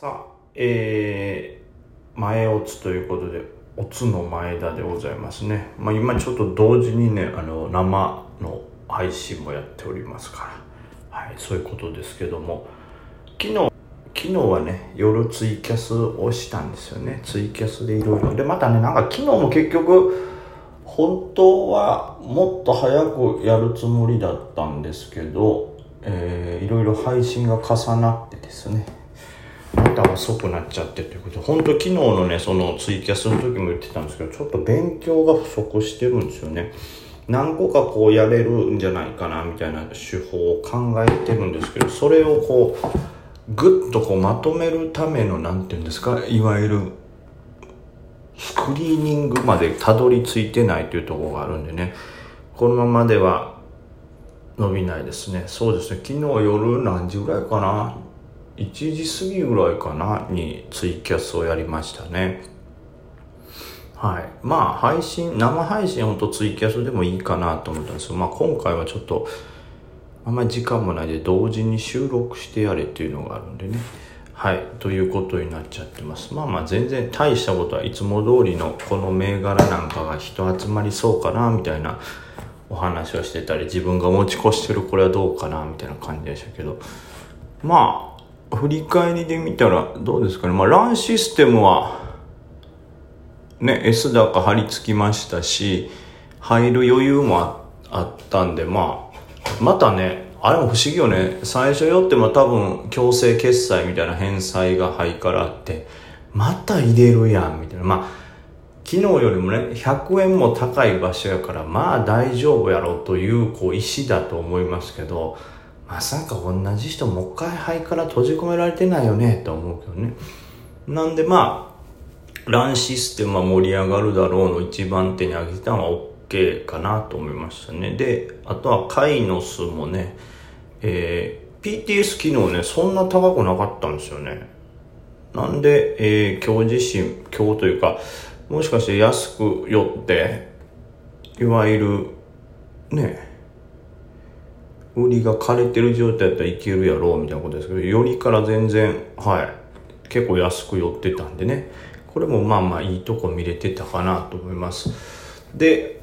さあ、えー、前オツということで、オツの前田でございますね。まあ今ちょっと同時にね、あの、生の配信もやっておりますから、はい、そういうことですけども、昨日、昨日はね、夜ツイキャスをしたんですよね。ツイキャスでいろいろ。で、またね、なんか昨日も結局、本当はもっと早くやるつもりだったんですけど、えー、いろいろ配信が重なってですね、また遅くなっちゃってということで、本当昨日のね、そのツイキャスの時も言ってたんですけど、ちょっと勉強が不足してるんですよね。何個かこうやれるんじゃないかな、みたいな手法を考えてるんですけど、それをこう、ぐっとこうまとめるための、なんていうんですか、いわゆる、スクリーニングまでたどり着いてないというところがあるんでね、このままでは伸びないですね。そうですね、昨日夜何時ぐらいかな？1時過ぎぐらいかなにツイキャスをやりましたね。はい。まあ、配信、生配信ほんとツイキャスでもいいかなと思ったんですけど、まあ今回はちょっと、あんまり時間もないで同時に収録してやれっていうのがあるんでね。はい。ということになっちゃってます。まあまあ全然大したことはいつも通りのこの銘柄なんかが人集まりそうかなみたいなお話をしてたり、自分が持ち越してるこれはどうかなみたいな感じでしたけど、まあ、振り返りで見たらどうですかね。まあ、ランシステムは、ね、S 高張り付きましたし、入る余裕もあったんで、まあ、またね、あれも不思議よね。最初よっても多分強制決済みたいな返済がハイからあって、また入れるやん、みたいな。まあ、昨日よりもね、100円も高い場所やから、まあ大丈夫やろという、こう、意思だと思いますけど、まさか同じ人もう一回肺から閉じ込められてないよねと思うけどね。なんでまあランシステムは盛り上がるだろうの一番手に挙げたのは OK かなと思いましたね。であとはカイノスもねえー、PTS 機能ねそんな高くなかったんですよね。なんで、えー、今日自身今日というかもしかして安く寄っていわゆるね売りが枯れてる状態だったらいけるやろうみたいなことですけど、よりから全然、はい、結構安く寄ってたんでね、これもまあまあいいとこ見れてたかなと思います。で、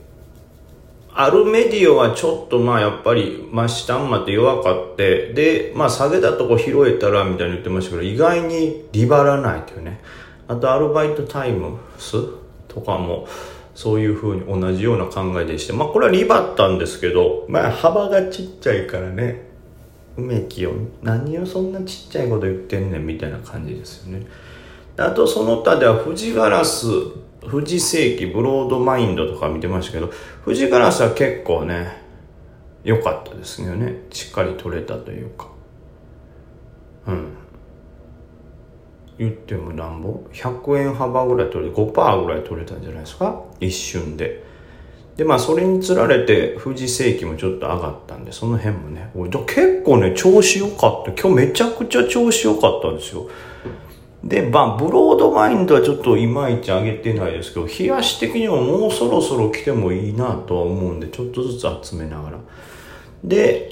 あるメディアはちょっとまあやっぱり真下まで弱かって、で、まあ下げたとこ拾えたらみたいに言ってましたけど、意外にリバらないというね。あとアルバイトタイムスとかも、そういう風に同じような考えでして、まあこれはリバったんですけど、まあ幅がちっちゃいからね、梅木を何をそんなちっちゃいこと言ってんねんみたいな感じですよね。あとその他では富士ガラス、富士世紀、ブロードマインドとか見てましたけど、富士ガラスは結構ね、良かったですよね。しっかり取れたというか。うん。言ってもなんぼ ?100 円幅ぐらい取れて、5%ぐらい取れたんじゃないですか？一瞬で。で、まあ、それにつられて、富士世紀もちょっと上がったんで、その辺もね、結構ね、調子良かった。今日めちゃくちゃ調子良かったんですよ。で、まあ、ブロードマインドはちょっといまいち上げてないですけど、冷やし的にももうそろそろ来てもいいなとは思うんで、ちょっとずつ集めながら。で、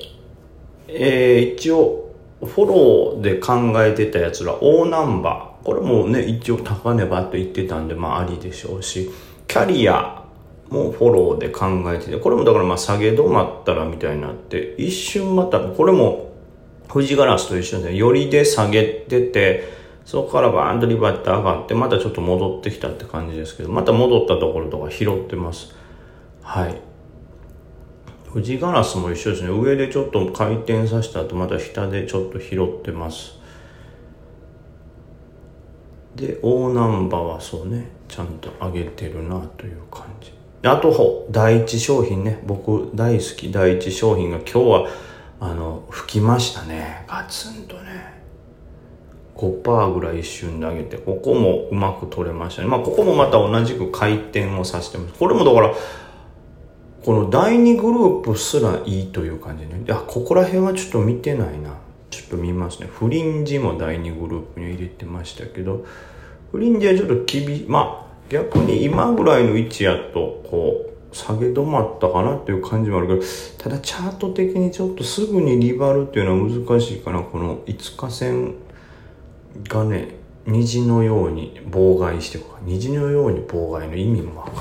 えー、一応、フォローで考えてたやつら、大ナンバー。これもね、一応高値ばと言ってたんで、まあありでしょうし、キャリアもフォローで考えてて、これもだからまあ下げ止まったらみたいになって、一瞬また、これも富士ガラスと一緒で、よりで下げてて、そこからバーンとリバッて上がって、またちょっと戻ってきたって感じですけど、また戻ったところとか拾ってます。はい。富士ガラスも一緒ですね。上でちょっと回転させた後、また下でちょっと拾ってます。で、大ナンバーはそうね、ちゃんと上げてるなという感じ。あと、第一商品ね、僕大好き第一商品が今日は、あの、吹きましたね。ガツンとね。5%ぐらい一瞬で上げて、ここもうまく取れましたね。まあ、ここもまた同じく回転をさせてます。これもだから、この第2グループすらいいという感じね。いや、ここら辺はちょっと見てないな。ちょっと見ますね。フリンジも第2グループに入れてましたけど、フリンジはちょっと厳しい。まあ、逆に今ぐらいの位置やと、こう、下げ止まったかなっていう感じもあるけど、ただチャート的にちょっとすぐにリバルっていうのは難しいかな。この5日線がね虹のように妨害してる虹のように妨害の意味もわか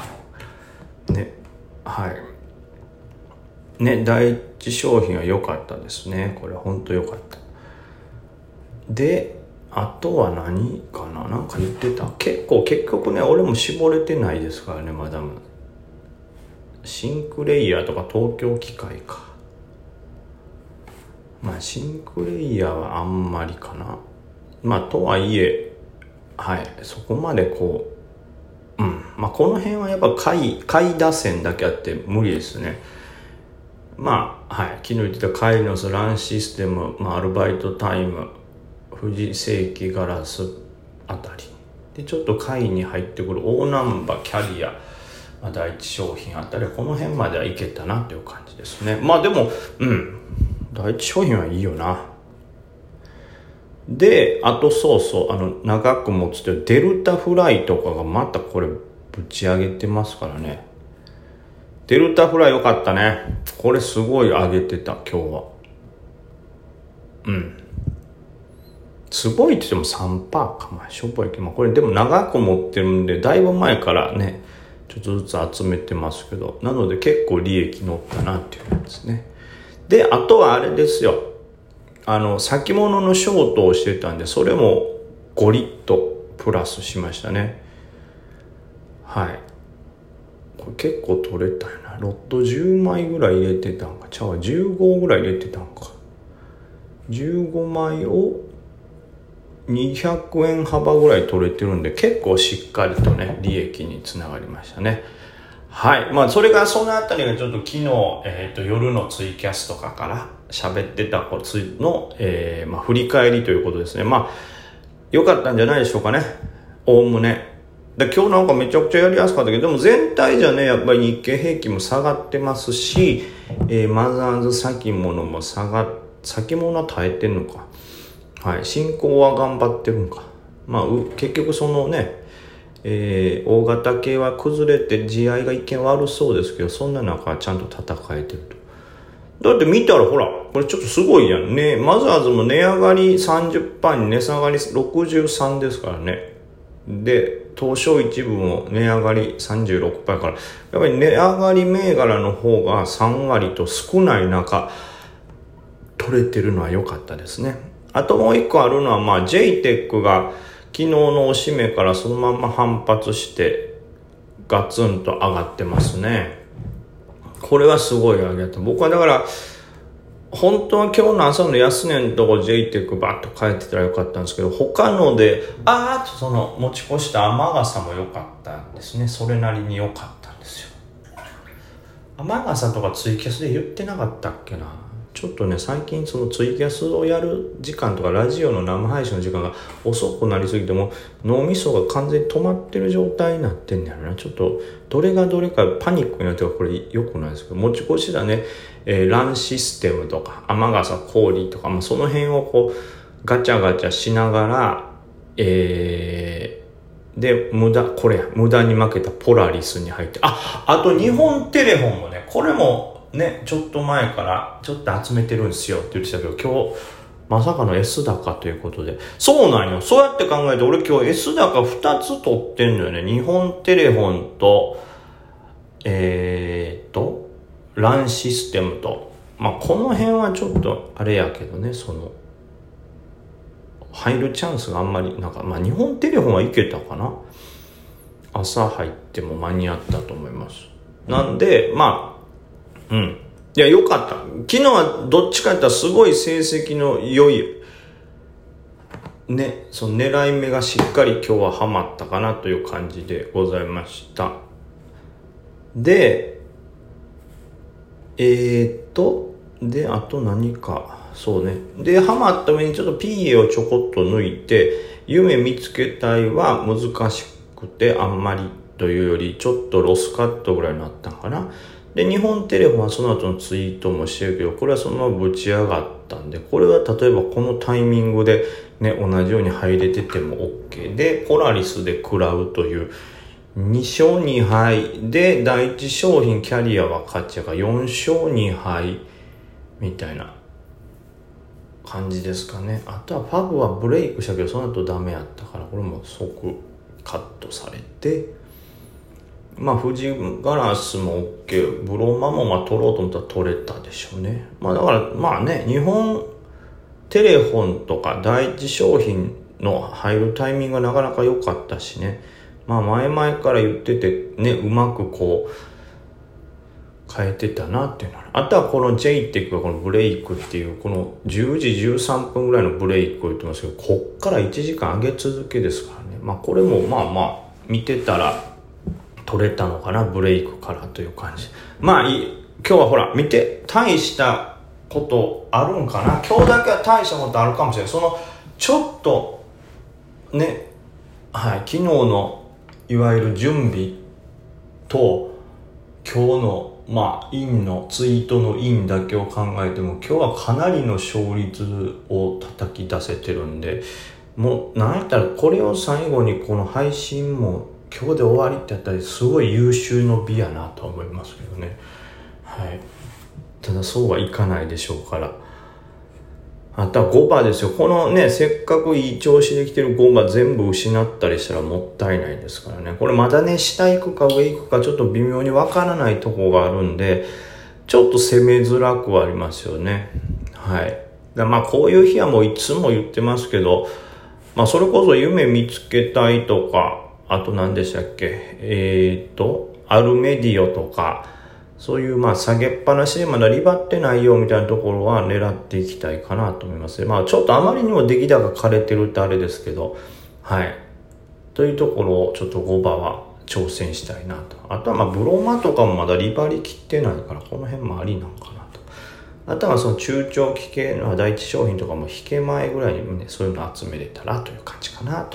らんねはいね第一商品は良かったですね。これ本当良かった。であとは何かな？なんか言ってた。結構結局ね俺も絞れてないですからねマダム。シンクレイヤーとか東京機械か。まあシンクレイヤーはあんまりかな。まあとはいえはいそこまでこううん。まあこの辺はやっぱ下位下位打線だけあって無理ですね。まあはい。昨日言ってたカイノスランシステム、まあ、アルバイトタイム富士世紀ガラスあたり。でちょっと下位に入ってくる大難波キャリアまあ、第一商品あたりこの辺まではいけたなっていう感じですね。まあでもうん。第一商品はいいよな。であとそうそうあの長く持つとデルタフライとかがまたこれぶち上げてますからね。デルタフライ良かったね。これすごい上げてた今日は。うん。すごいって言っても3%か。まあしょぼいけど、まあ、これでも長く持ってるんでだいぶ前からねちょっとずつ集めてますけど。なので結構利益乗ったなっていうやつね。であとはあれですよ。あの先物のショートをしてたんでそれも5リットプラスしましたね。はい。これ結構取れたよロット10枚ぐらい入れてたんか。ちゃう15ぐらい入れてたんか。15枚を200円幅ぐらい取れてるんで結構しっかりとね利益につながりましたね。はい。まあそれがそのあたりがちょっと昨日、えーと、夜のツイキャスとかから喋ってたこつの、えーまあ、振り返りということですね。まあ良かったんじゃないでしょうかね。おおむね。で今日なんかめちゃくちゃやりやすかったけどでも全体じゃねやっぱり日経平均も下がってますし、えー、マザーズ先物も下が先物は耐えてんのかはい、進行は頑張ってるんか。まあ、結局そのね、えー、大型系は崩れて地合いが一見悪そうですけど、そんな中ちゃんと戦えてると。だって見たらほら、これちょっとすごいやんね。マザーズも値上がり30%に値下がり63ですからね。で、東証一部も値上がり36%から、やっぱり値上がり銘柄の方が3割と少ない中、取れてるのは良かったですね。あともう一個あるのは、まあ、JTEC が昨日のおしめからそのまま反発して、ガツンと上がってますね。これはすごい上げた。僕はだから、本当は今日の朝の安値のとこ J テックバッと帰ってたらよかったんですけど、他ので、あーとその持ち越した雨傘も良かったんですね。それなりに良かったんですよ。雨傘とかツイキャスで言ってなかったっけなちょっとね最近そのツイキャスをやる時間とかラジオの生配信の時間が遅くなりすぎても脳みそが完全に止まってる状態になってんだよな。ちょっとどれがどれかパニックになってるこれ良くないですけど持ち越しだね、えー、ランシステムとか雨傘氷とか、まあ、その辺をこうガチャガチャしながらえー、で無駄これや無駄に負けたポラリスに入ってああと日本テレフォンもねこれもね、ちょっと前からちょっと集めてるんですよって言ってたけど、今日、まさかの S 高ということで。そうなんよ。そうやって考えて、俺今日 S 高2つ取ってんのよね。日本テレフォンと、えー、と、ランシステムと。まあ、この辺はちょっと、あれやけどね、その、入るチャンスがあんまり、なんか、まあ、日本テレフォンはいけたかな。朝入っても間に合ったと思います。なんで、まあ、うん。いや、よかった。昨日はどっちかやったらすごい成績の良い、ね、その狙い目がしっかり今日はハマったかなという感じでございました。で、えー、っと、で、あと何か、そうね。で、ハマった上にちょっと PA をちょこっと抜いて、夢見つけたいは難しくてあんまりというより、ちょっとロスカットぐらいになったんかな。で、日本テレフォンはその後のツイートもしてるけど、これはそのままぶち上がったんで、これは例えばこのタイミングでね、同じように入れてても OK で、ポラリスで食らうという、2勝2敗で、第一商品キャリアは勝ちやから4勝2敗みたいな。感じですかねあとはファブはブレイクしたけどその後ダメやったからこれも即カットされてまあ富士ガラスも OK ブローマもまあ取ろうと思ったら取れたでしょうね。まあだからまあね日本テレフォンとか第一商品の入るタイミングがなかなか良かったしね。まあ前々から言っててねうまくこう変えてたなっていうのは。あとはこの J っていうかこのブレイクっていうこの10時13分ぐらいのブレイクを言ってますけどこっから1時間上げ続けですからね。まあこれもまあまあ見てたら取れたのかな？ブレイクからという感じ。まあいい今日はほら見て大したことあるんかな？今日だけは大したことあるかもしれない。そのちょっとねはい昨日のいわゆる準備と今日のまあ、インのツイートのインだけを考えても今日はかなりの勝率を叩き出せてるんでもうなんやったらこれを最後にこの配信も今日で終わりってやったらすごい優秀の美やなと思いますけどねはいただそうはいかないでしょうからあとは5番ですよ。このね、せっかくいい調子できてる5番全部失ったりしたらもったいないですからね。これまだね、下行くか上行くかちょっと微妙にわからないとこがあるんで、ちょっと攻めづらくはありますよね。はい。だまあこういう日はもういつも言ってますけど、まあそれこそ夢見つけたいとか、あと何でしたっけ、えー、っと、アルメディオとか、そういうまあ下げっぱなしでまだリバってないよみたいなところは狙っていきたいかなと思いますまあちょっとあまりにも出来高枯れてるってあれですけど、はい。というところをちょっと5番は挑戦したいなと。あとはまあブロマとかもまだリバりきってないからこの辺もありなんかなと。あとはその中長期系の第一商品とかも引け前ぐらいにね、そういうの集めれたらという感じかなと